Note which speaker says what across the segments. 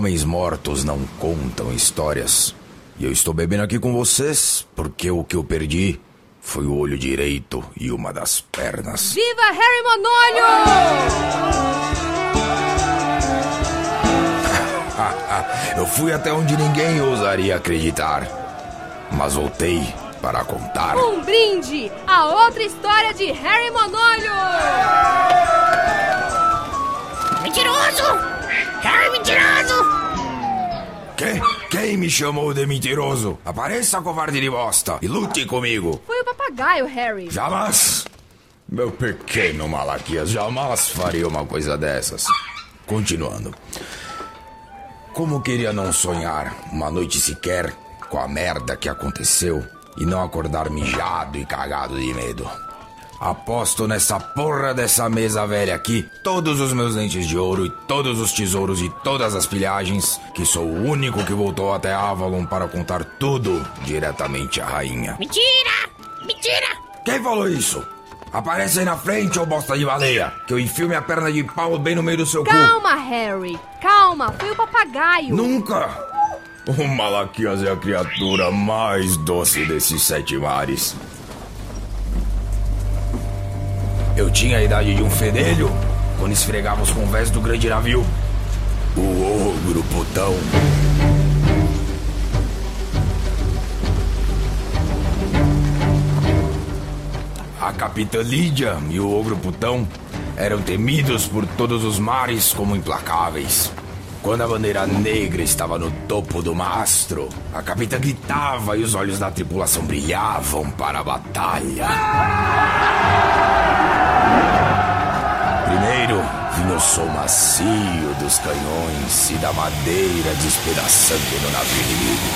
Speaker 1: Homens mortos não contam histórias. E eu estou bebendo aqui com vocês porque o que eu perdi foi o olho direito e uma das pernas.
Speaker 2: Viva Harry Monolho!
Speaker 1: eu fui até onde ninguém ousaria acreditar. Mas voltei para contar.
Speaker 2: Um brinde a outra história de Harry Monolho!
Speaker 3: Mentiroso! Harry mentiroso!
Speaker 1: Quem? Quem me chamou de mentiroso? Apareça, covarde de bosta, e lute comigo.
Speaker 2: Foi o papagaio, Harry.
Speaker 1: Jamais! Meu pequeno Malaquias jamais faria uma coisa dessas. Continuando. Como queria não sonhar uma noite sequer com a merda que aconteceu e não acordar mijado e cagado de medo. Aposto nessa porra dessa mesa velha aqui, todos os meus dentes de ouro e todos os tesouros e todas as pilhagens, que sou o único que voltou até Avalon para contar tudo diretamente à rainha.
Speaker 3: Mentira! Mentira!
Speaker 1: Quem falou isso? Aparece aí na frente, ô bosta de baleia, que eu enfio minha perna de pau bem no meio do seu
Speaker 2: calma, cu. Calma, Harry, calma, foi o papagaio.
Speaker 1: Nunca! O Malaquias é a criatura mais doce desses sete mares. Eu tinha a idade de um fedelho quando esfregava os convés do grande navio. O ogro putão. A capitã Lídia e o ogro putão eram temidos por todos os mares como implacáveis. Quando a bandeira negra estava no topo do mastro, a capitã gritava e os olhos da tripulação brilhavam para a batalha. Primeiro vinha o som macio dos canhões e da madeira despedaçando no navio inimigo.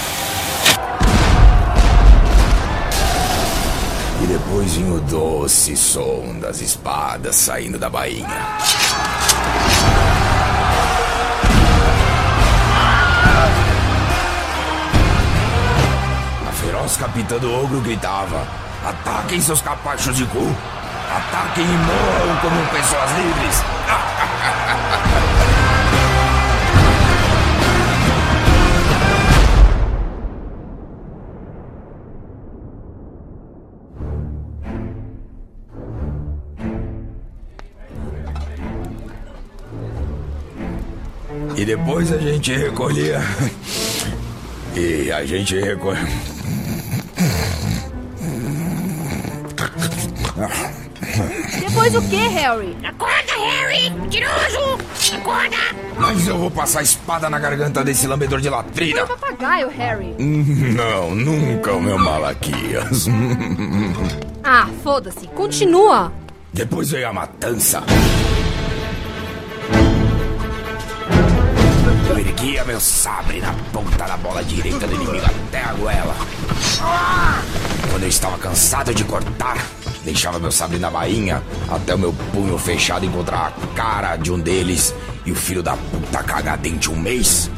Speaker 1: E depois vinha o doce som das espadas saindo da bainha. A feroz capitã do ogro gritava: Ataquem seus capachos de cu! Ataquem e morram como pessoas livres. E depois a gente recolhia. E a gente recolhia.
Speaker 2: Depois o que, Harry?
Speaker 3: Acorda, Harry! Mentiroso! Acorda!
Speaker 1: Mas eu vou passar a espada na garganta desse lambedor de latrina.
Speaker 2: Foi o papagaio, Harry.
Speaker 1: Não, nunca o meu Malaquias.
Speaker 2: ah, foda-se. Continua.
Speaker 1: Depois veio a matança. Eu erguia meu sabre na ponta da bola direita do inimigo até a goela. Quando eu estava cansado de cortar, Deixava meu sabre na bainha até o meu punho fechado encontrar a cara de um deles e o filho da puta cagar dente um mês.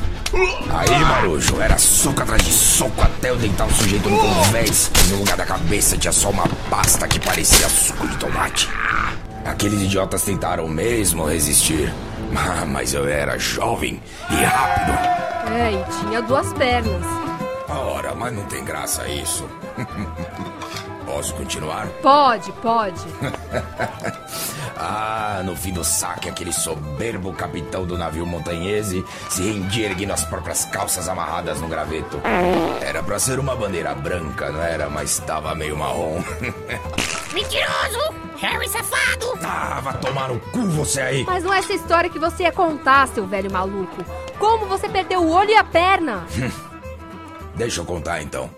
Speaker 1: Aí, marujo, era soco atrás de soco até eu deitar o sujeito no convés. No lugar da cabeça tinha só uma pasta que parecia suco de tomate. Aqueles idiotas tentaram mesmo resistir. Mas eu era jovem e rápido.
Speaker 2: É, e tinha duas pernas.
Speaker 1: Ora, mas não tem graça isso. Posso continuar?
Speaker 2: Pode, pode.
Speaker 1: ah, no fim do saque, aquele soberbo capitão do navio montanhese se rendia erguendo as próprias calças amarradas no graveto. Era para ser uma bandeira branca, não era? Mas estava meio marrom.
Speaker 3: Mentiroso! Harry safado!
Speaker 1: Ah, vai tomar no cu você aí!
Speaker 2: Mas não é essa história que você ia contar, seu velho maluco. Como você perdeu o olho e a perna?
Speaker 1: Deixa eu contar então.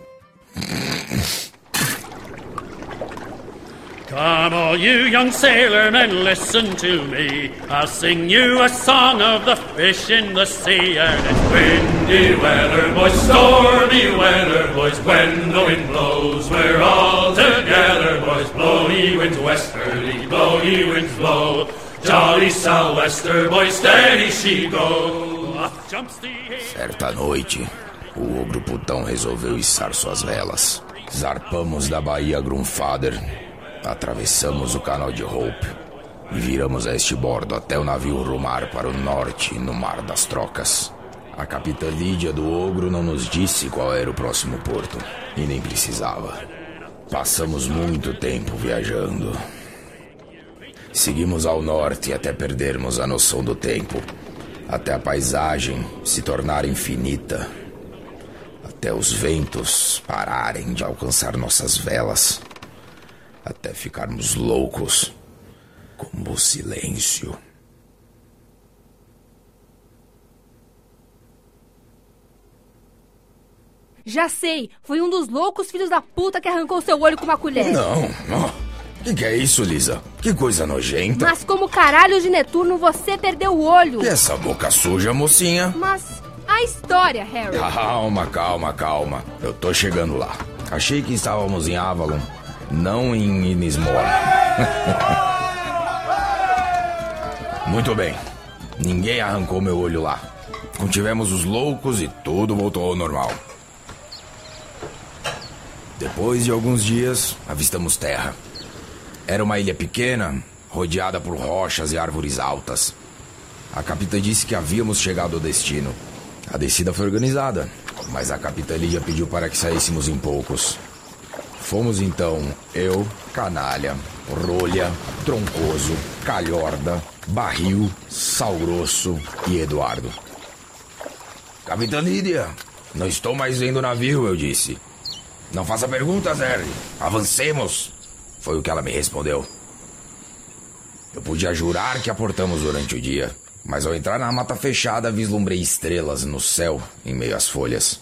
Speaker 4: Come, all you young sailormen, listen to me. I'll sing you a song of the fish in the sea. And it's windy weather, boys, stormy weather, boys. When the wind blows, we're all together, boys. Blow ye winds westerly, blow ye winds blow. Jolly sou'wester, boys, steady she go. Off jumps the
Speaker 1: Certa noite, o ogro putão resolveu içar suas velas. Zarpamos da Baía Grunfader, atravessamos o canal de Hope e viramos a este bordo até o navio rumar para o norte no Mar das Trocas. A capitã Lídia do Ogro não nos disse qual era o próximo porto e nem precisava. Passamos muito tempo viajando. Seguimos ao norte até perdermos a noção do tempo, até a paisagem se tornar infinita, até os ventos pararem de alcançar nossas velas, até ficarmos loucos, como o silêncio.
Speaker 2: Já sei, foi um dos loucos filhos da puta que arrancou seu olho com uma colher.
Speaker 1: Não, não. Que que é isso, Lisa? Que coisa nojenta.
Speaker 2: Mas como caralho de Netuno você perdeu o olho?
Speaker 1: E essa boca suja, mocinha?
Speaker 2: Mas a história, Harry.
Speaker 1: Calma, calma, calma. Eu tô chegando lá. Achei que estávamos em Avalon, não em Inismora. Muito bem. Ninguém arrancou meu olho lá. Contivemos os loucos e tudo voltou ao normal. Depois de alguns dias, avistamos terra. Era uma ilha pequena, rodeada por rochas e árvores altas. A capitã disse que havíamos chegado ao destino. A descida foi organizada, mas a capitã Lídia pediu para que saíssemos em poucos. Fomos então eu, Canalha, Rolha, Troncoso, Calhorda, Barril, Sal Grosso e Eduardo. Capitã Lídia, não estou mais vendo o navio, eu disse. Não faça perguntas, Harry. Avancemos. Foi o que ela me respondeu. Eu podia jurar que aportamos durante o dia, mas ao entrar na mata fechada vislumbrei estrelas no céu em meio às folhas.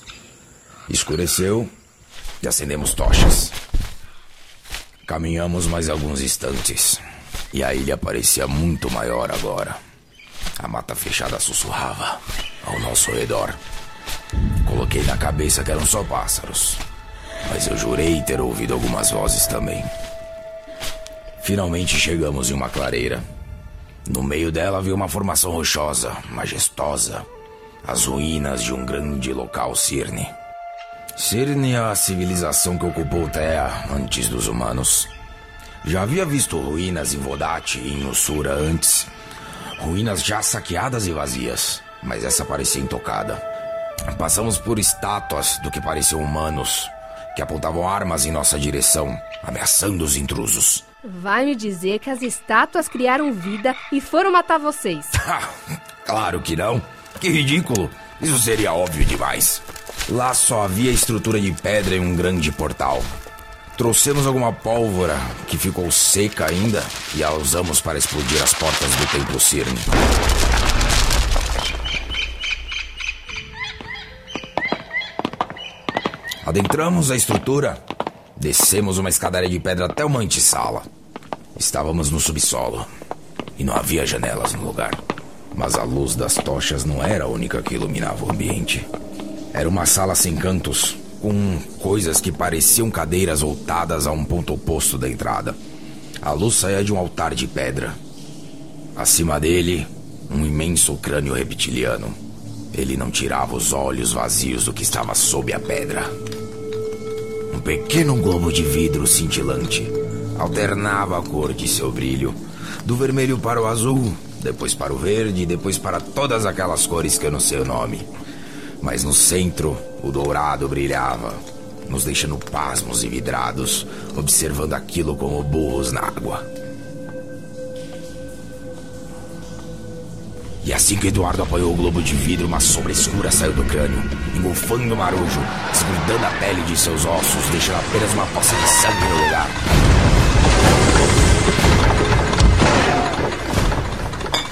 Speaker 1: Escureceu e acendemos tochas. Caminhamos mais alguns instantes e a ilha parecia muito maior agora. A mata fechada sussurrava ao nosso redor. Coloquei na cabeça que eram só pássaros, mas eu jurei ter ouvido algumas vozes também. Finalmente chegamos em uma clareira. No meio dela havia uma formação rochosa, majestosa. As ruínas de um grande local Cirne. Cirne é a civilização que ocupou Terra antes dos humanos. Já havia visto ruínas em Vodate e em Usura antes. Ruínas já saqueadas e vazias, mas essa parecia intocada. Passamos por estátuas do que pareciam humanos, que apontavam armas em nossa direção, ameaçando os intrusos.
Speaker 2: Vai me dizer que as estátuas criaram vida e foram matar vocês.
Speaker 1: claro que não. Que ridículo. Isso seria óbvio demais. Lá só havia estrutura de pedra e um grande portal. Trouxemos alguma pólvora que ficou seca ainda e a usamos para explodir as portas do Templo Cirne. Adentramos a estrutura, descemos uma escadaria de pedra até uma antessala. Estávamos no subsolo e não havia janelas no lugar. Mas a luz das tochas não era a única que iluminava o ambiente. Era uma sala sem cantos, com coisas que pareciam cadeiras voltadas a um ponto oposto da entrada. A luz saía de um altar de pedra. Acima dele, um imenso crânio reptiliano. Ele não tirava os olhos vazios do que estava sob a pedra. Um pequeno globo de vidro cintilante alternava a cor de seu brilho, do vermelho para o azul, depois para o verde depois para todas aquelas cores que eu não sei o nome. Mas no centro, o dourado brilhava, nos deixando pasmos e vidrados, observando aquilo como burros na água. E assim que Eduardo apoiou o globo de vidro, uma sombra escura saiu do crânio, engolfando o marujo, desgrudando a pele de seus ossos, deixando apenas uma poça de sangue no lugar.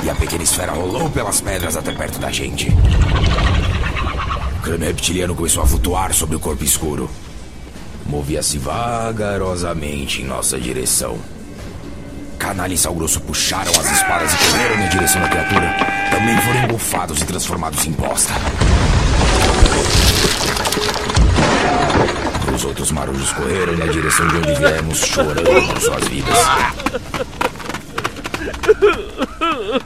Speaker 1: e a pequena esfera rolou pelas pedras até perto da gente. Crânio reptiliano começou a flutuar sobre o corpo escuro. Movia-se vagarosamente em nossa direção. Canalha e Sal Grosso puxaram as espadas e correram na direção da criatura. Também foram engolfados e transformados em bosta. Os outros marujos correram na direção de onde viemos, chorando por suas vidas.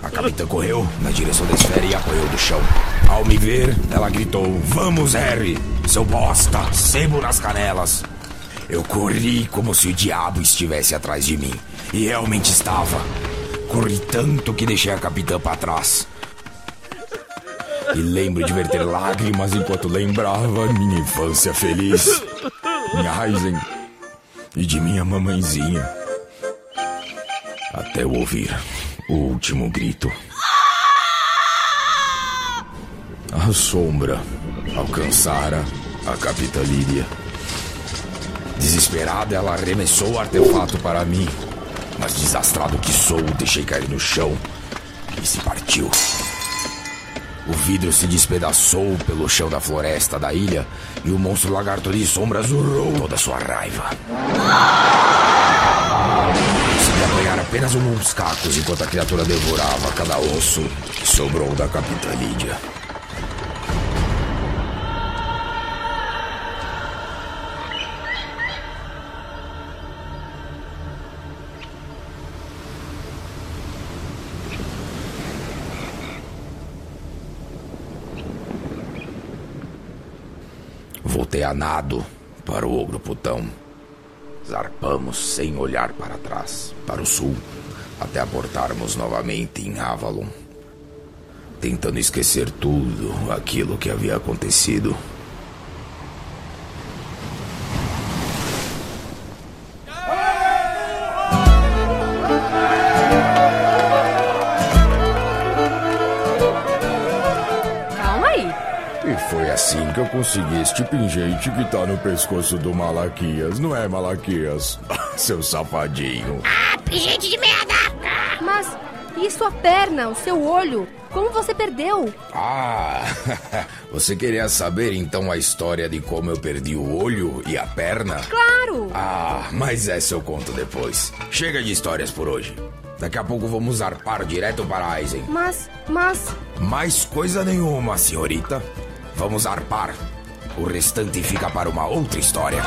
Speaker 1: A capitã correu na direção da esfera e apoiou do chão. Ao me ver, ela gritou: Vamos, Harry! Seu bosta! Sebo nas canelas! Eu corri como se o diabo estivesse atrás de mim. E realmente estava. Corri tanto que deixei a capitã para trás. E lembro de verter lágrimas enquanto lembrava minha infância feliz. Minha Aizen. E de minha mamãezinha. Até eu ouvir o último grito. A sombra alcançara a capitã Líria. Desesperada, ela arremessou o artefato para mim. Mas desastrado que sou, deixei cair no chão e se partiu. O vidro se despedaçou pelo chão da floresta da ilha e o monstro lagarto de sombras urrou toda sua raiva. Consegui apanhar apenas alguns cacos enquanto a criatura devorava cada osso que sobrou da Capitã Lídia. A nado para o ogro putão. Zarpamos sem olhar para trás, para o sul, até aportarmos novamente em Avalon. Tentando esquecer tudo aquilo que havia acontecido.
Speaker 5: E foi assim que eu consegui este pingente que tá no pescoço do Malaquias, não é, Malaquias? Seu safadinho.
Speaker 3: Ah, gente de merda!
Speaker 2: Mas e sua perna, o seu olho? Como você perdeu?
Speaker 1: Ah, você queria saber então a história de como eu perdi o olho e a perna?
Speaker 2: Claro!
Speaker 1: Ah, mas essa eu conto depois. Chega de histórias por hoje. Daqui a pouco vamos arpar direto para Aizen.
Speaker 2: Mas, mas.
Speaker 1: Mais coisa nenhuma, senhorita. Vamos arpar. O restante fica para uma outra história.